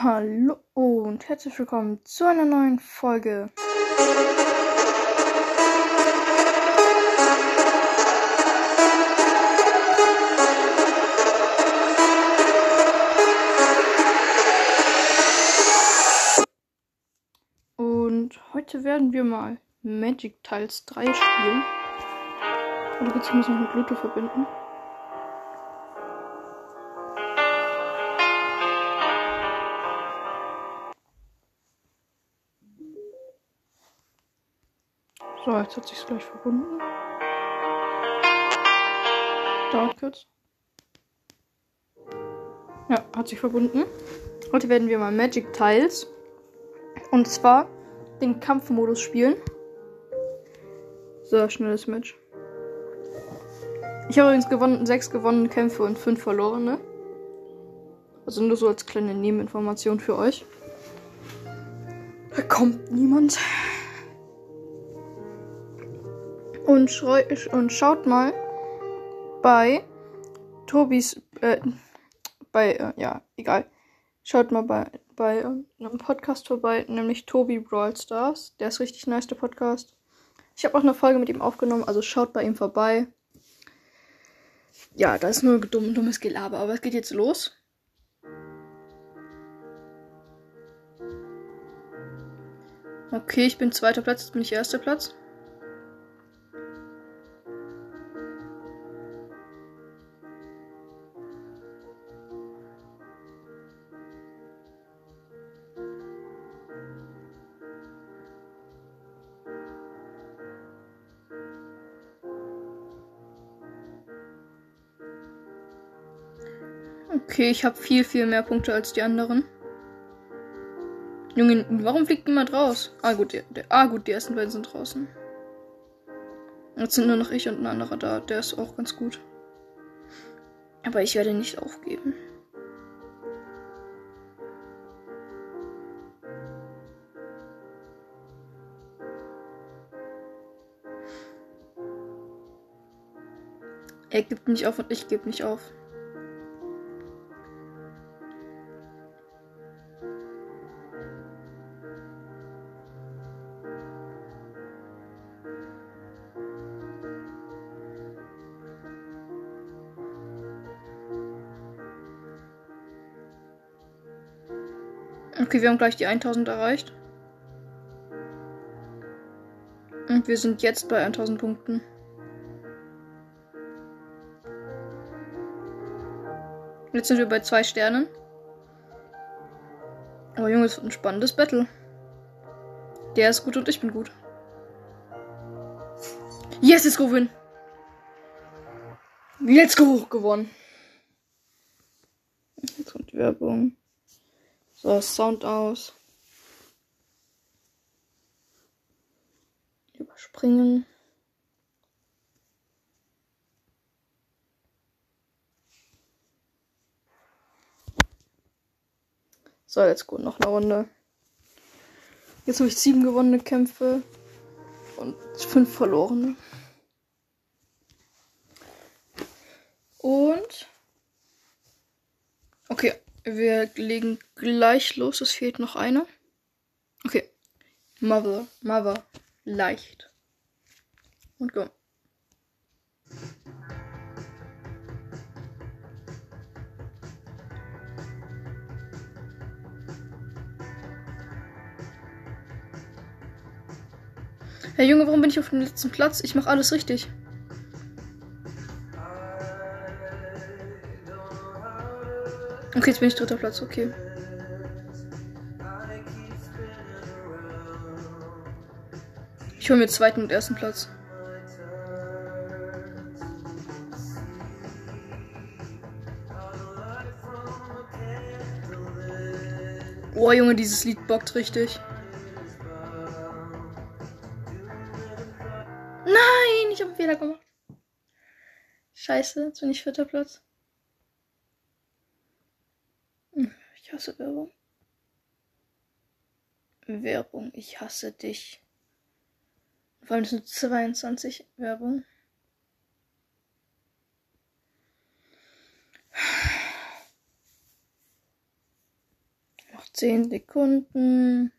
Hallo und herzlich willkommen zu einer neuen Folge. Und heute werden wir mal Magic Tiles 3 spielen. Oder beziehungsweise mit Bluetooth verbinden. So, jetzt hat sich gleich verbunden. Dauert kurz. Ja, hat sich verbunden. Heute werden wir mal Magic Tiles. Und zwar den Kampfmodus spielen. So, schnelles Match. Ich habe übrigens gewonnen, sechs gewonnene Kämpfe und fünf verlorene. Also nur so als kleine Nebeninformation für euch. Da kommt niemand. Und, und schaut mal bei Tobis, äh, bei, äh, ja, egal. Schaut mal bei, bei äh, einem Podcast vorbei, nämlich Tobi Brawl Stars. Der ist richtig nice, der Podcast. Ich habe auch eine Folge mit ihm aufgenommen, also schaut bei ihm vorbei. Ja, das ist nur dumm, dummes Gelaber, aber es geht jetzt los. Okay, ich bin zweiter Platz, jetzt bin ich erster Platz. Okay, ich habe viel, viel mehr Punkte als die anderen. Junge, warum fliegt niemand raus? Ah gut, die, der, ah, gut, die ersten beiden sind draußen. Jetzt sind nur noch ich und ein anderer da. Der ist auch ganz gut. Aber ich werde nicht aufgeben. Er gibt nicht auf und ich gebe nicht auf. Okay, wir haben gleich die 1000 erreicht. Und wir sind jetzt bei 1000 Punkten. Jetzt sind wir bei zwei Sternen. Aber Junge, es wird ein spannendes Battle. Der ist gut und ich bin gut. Yes, let's go win. Let's go gewonnen. Jetzt kommt die Werbung. So, Sound aus. Überspringen. So, jetzt gut, noch eine Runde. Jetzt habe ich sieben gewonnene Kämpfe und fünf verlorene. Und. Okay, wir legen gleich los. Es fehlt noch einer. Okay. Mother, Mother, leicht. Und go. Herr Junge, warum bin ich auf dem letzten Platz? Ich mache alles richtig. Okay, jetzt bin ich dritter Platz, okay. Ich hole mir zweiten und ersten Platz. Oh Junge, dieses Lied bockt richtig. Nein, ich habe einen Fehler gemacht. Scheiße, jetzt bin ich vierter Platz. Ich hasse Werbung. Werbung, ich hasse dich. Vor allem sind 22 Werbung. Noch 10 Sekunden.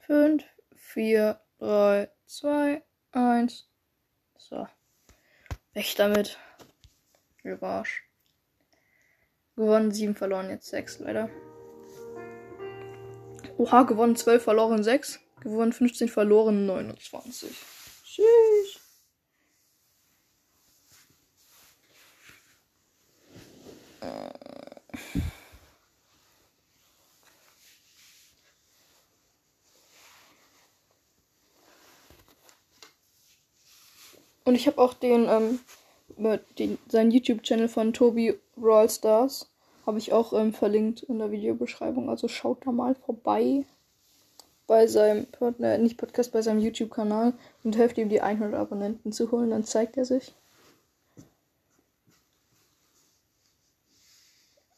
5, 4, 3, 2, 1. So. Weg damit. Revanche. Gewonnen 7, verloren jetzt 6, leider. Oha, gewonnen 12, verloren 6. Gewonnen 15, verloren 29. Tschüss. Und ich habe auch den, ähm, den seinen YouTube-Channel von Tobi Brawl Stars habe ich auch ähm, verlinkt in der Videobeschreibung. Also schaut da mal vorbei bei seinem äh, nicht Podcast, bei seinem YouTube-Kanal und helft ihm die 100 Abonnenten zu holen. Dann zeigt er sich.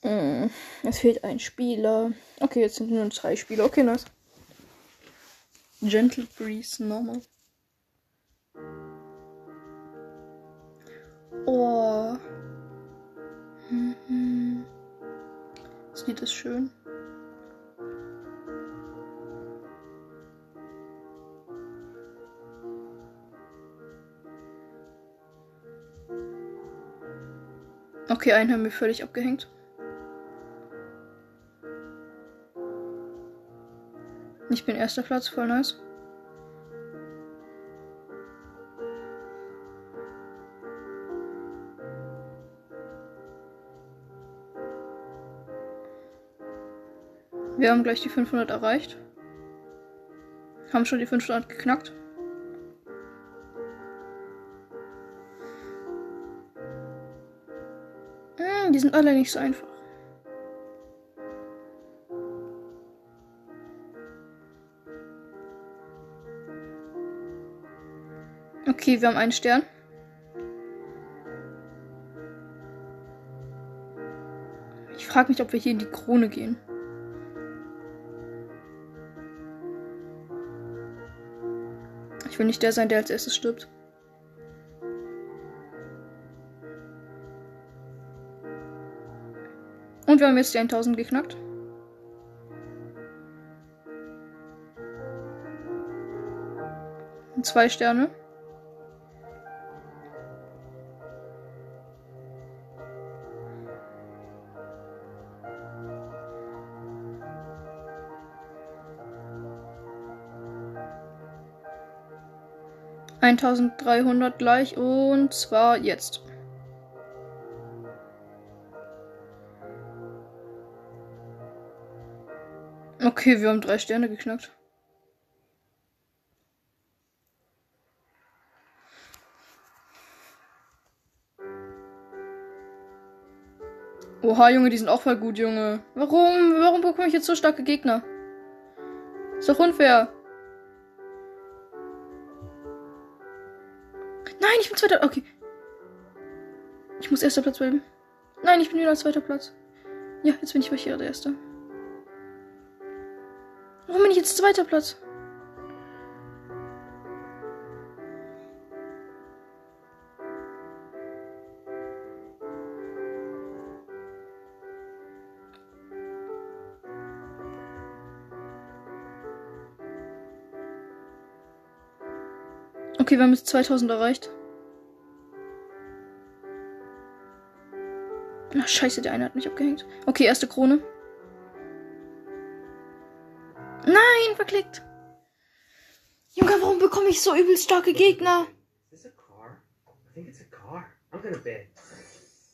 Mm, es fehlt ein Spieler. Okay, jetzt sind nur drei Spieler. Okay, nice. Gentle Breeze, normal. Einen haben wir völlig abgehängt. Ich bin erster Platz, voll nice. Wir haben gleich die 500 erreicht. Haben schon die 500 geknackt. Die sind alle nicht so einfach. Okay, wir haben einen Stern. Ich frage mich, ob wir hier in die Krone gehen. Ich will nicht der sein, der als erstes stirbt. Und wir haben jetzt die 1000 geknackt. Und zwei Sterne. 1300 gleich und zwar jetzt. Okay, wir haben drei Sterne geknackt. Oha, Junge, die sind auch voll gut, Junge. Warum? Warum bekomme ich jetzt so starke Gegner? Ist doch unfair. Nein, ich bin zweiter. Okay. Ich muss erster Platz bleiben. Nein, ich bin wieder zweiter Platz. Ja, jetzt bin ich hier der Erste. Warum bin ich jetzt zweiter Platz? Okay, wir haben jetzt 2000 erreicht. Ach, scheiße, der eine hat mich abgehängt. Okay, erste Krone. Verklickt. Junge, warum bekomme ich so übelst starke Gegner? Is this a car? I think it's a car. I'm gonna bet.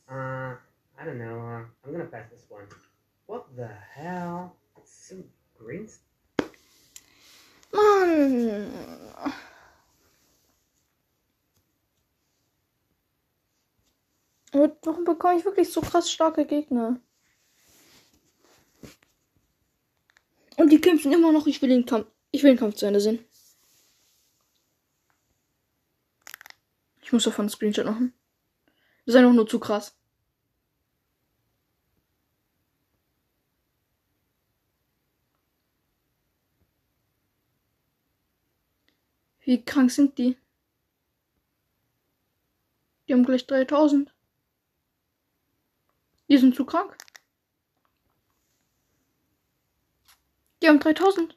Uh, I don't know. Uh, I'm gonna pass this one. What the hell? It's some green. Mann. Warum bekomme ich wirklich so krass starke Gegner? Und die kämpfen immer noch. Ich will den Kampf. Ich will den Kampf zu Ende sehen. Ich muss davon einen Screenshot machen. Das ist einfach nur zu krass. Wie krank sind die? Die haben gleich 3000. Die sind zu krank. Die haben 3000.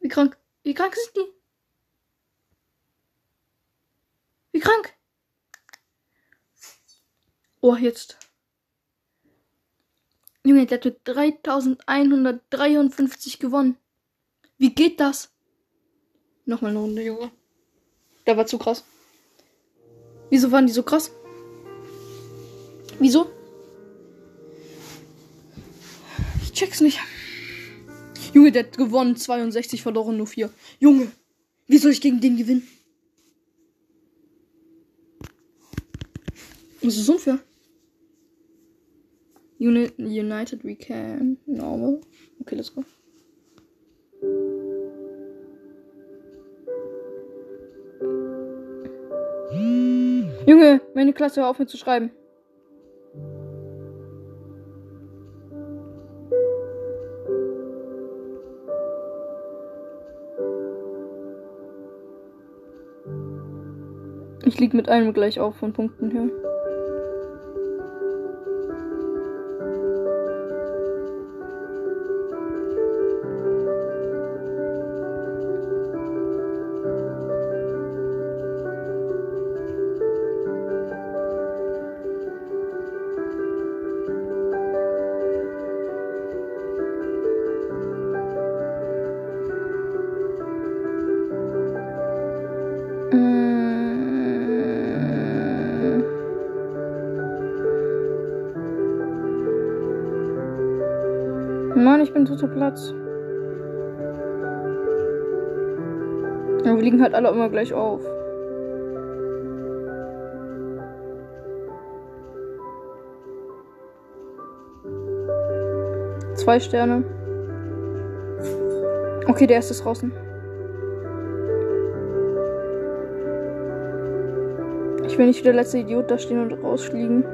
Wie krank? Wie krank sind die? Wie krank? Oh, jetzt. Junge, der hat mit 3153 gewonnen. Wie geht das? Nochmal eine Runde, Junge. Der war zu krass. Wieso waren die so krass? Wieso? Ich check's nicht. Junge, der hat gewonnen. 62 verloren, nur 4. Junge, wie soll ich gegen den gewinnen? Das ist unfair. Uni United we can. Normal. Okay, let's go. Junge, meine Klasse, hör auf mir zu schreiben. Ich lieg mit einem gleich auf von Punkten her. Mann, ich bin dritter Platz. Ja, wir liegen halt alle immer gleich auf. Zwei Sterne. Okay, der erste ist draußen. Ich will nicht wie der letzte Idiot da stehen und rausfliegen.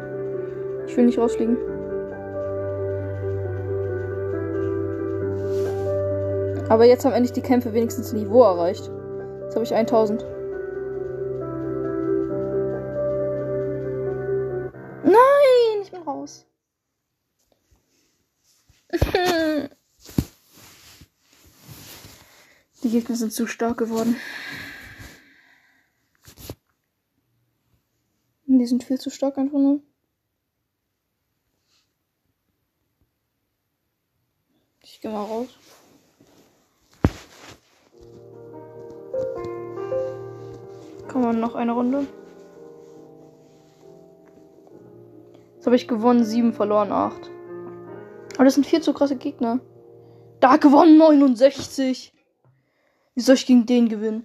Ich will nicht rausfliegen. Aber jetzt haben endlich die Kämpfe wenigstens Niveau erreicht. Jetzt habe ich 1000. Nein, ich bin raus. Die Gegner sind zu stark geworden. Die sind viel zu stark einfach nur. Kann man noch eine Runde? Jetzt habe ich gewonnen, 7 verloren, 8. Aber das sind viel zu krasse Gegner. Da gewonnen 69. Wie soll ich gegen den gewinnen?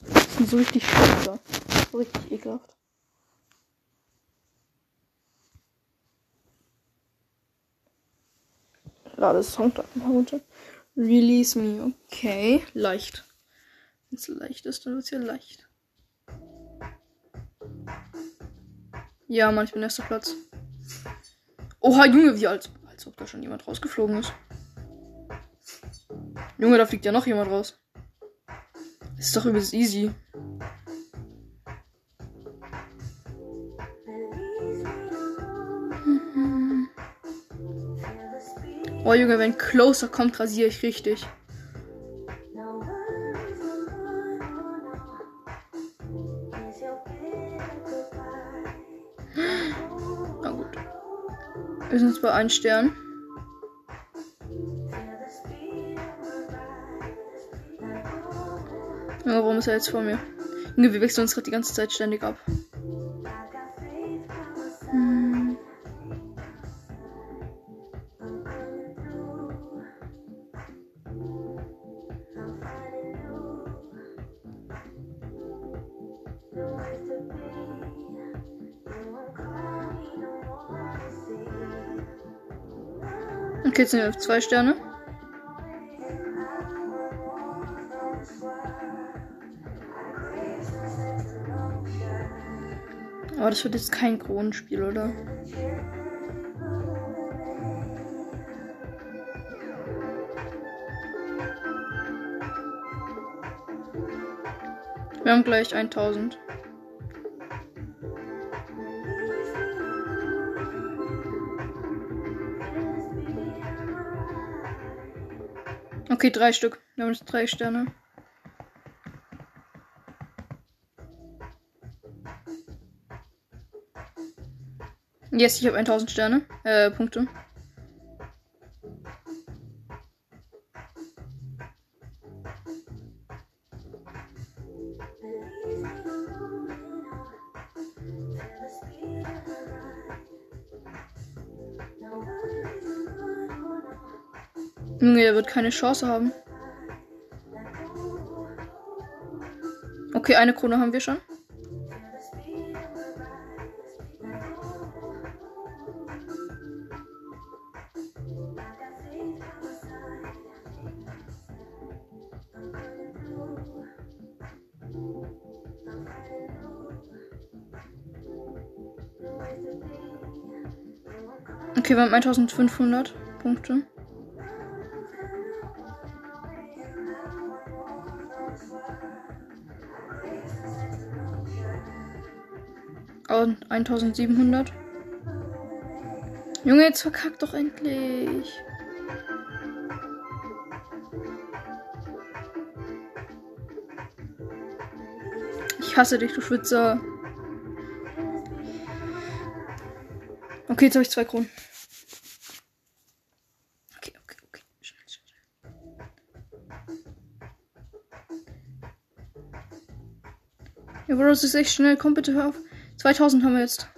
Das sind so richtig scheiße. So richtig ekelhaft. Lade Songtag mal runter. Release me. Okay. Leicht. Wenn es leicht ist, dann wird es ja leicht. Ja, Mann, ich bin erster Platz. Oha, Junge, wie als, als ob da schon jemand rausgeflogen ist. Junge, da fliegt ja noch jemand raus. Ist doch übelst easy. Oh Junge, wenn Closer kommt, rasiere ich richtig. Na gut. Wir sind jetzt bei einem Stern. Ja, warum ist er jetzt vor mir? Junge, wir wechseln uns gerade die ganze Zeit ständig ab. Jetzt sind auf zwei Sterne. Aber das wird jetzt kein Kronenspiel, oder? Wir haben gleich 1000. Okay, drei Stück. Wir haben jetzt drei Sterne. Yes, ich habe 1000 Sterne. Äh, Punkte. Wird keine Chance haben. Okay, eine Krone haben wir schon. Okay, wir haben 1500 Punkte. 1700. Junge, jetzt verkackt doch endlich. Ich hasse dich, du Schwitzer. Okay, jetzt habe ich zwei Kronen. Okay, okay, okay. Schnell, schnell. Ja, Bro, das ist echt schnell. Komm bitte, hör auf. 2000 haben wir jetzt.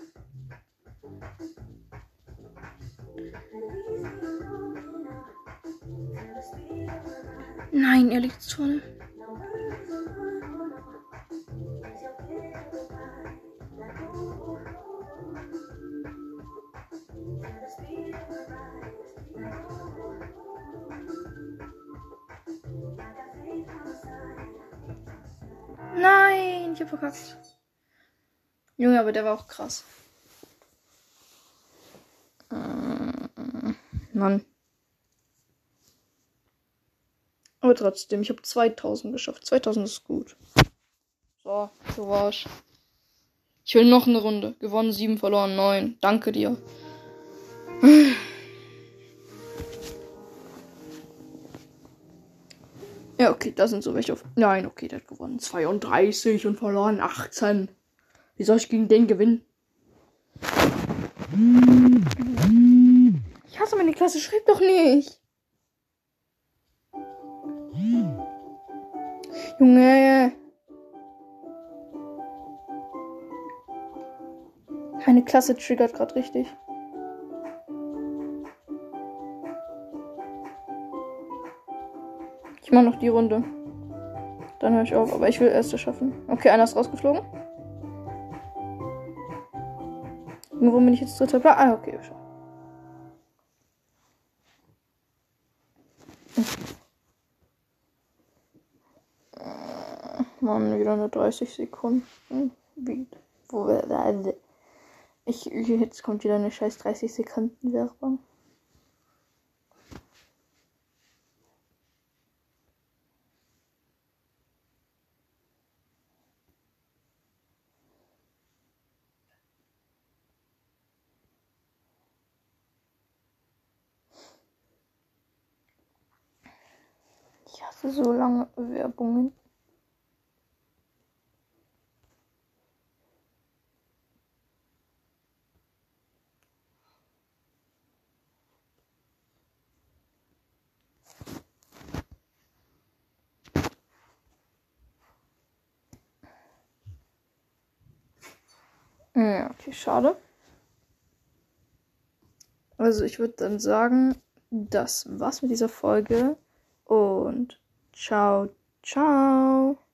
Nein, er liegt vorne. Nein, ich hab verkackt. Junge, aber der war auch krass. Äh, Mann. Aber trotzdem, ich habe 2000 geschafft. 2000 ist gut. So, so war's. Ich will noch eine Runde. Gewonnen 7, verloren 9. Danke dir. Ja, okay, da sind so welche auf. Nein, okay, der hat gewonnen 32 und verloren 18. Wie soll ich gegen den gewinnen? Ich hasse meine Klasse, schreib doch nicht. Junge. Meine Klasse triggert gerade richtig. Ich mache noch die Runde. Dann höre ich auf, aber ich will erste schaffen. Okay, einer ist rausgeflogen. Wo bin ich jetzt dritter Platz? Ah, okay, schon. Mann, wieder nur 30 Sekunden. Wie, wo, also, ich, jetzt kommt wieder eine scheiß 30 Sekunden Werbung. So lange Werbungen. Ja, okay, schade. Also ich würde dann sagen, das war's mit dieser Folge und ciao, ciao.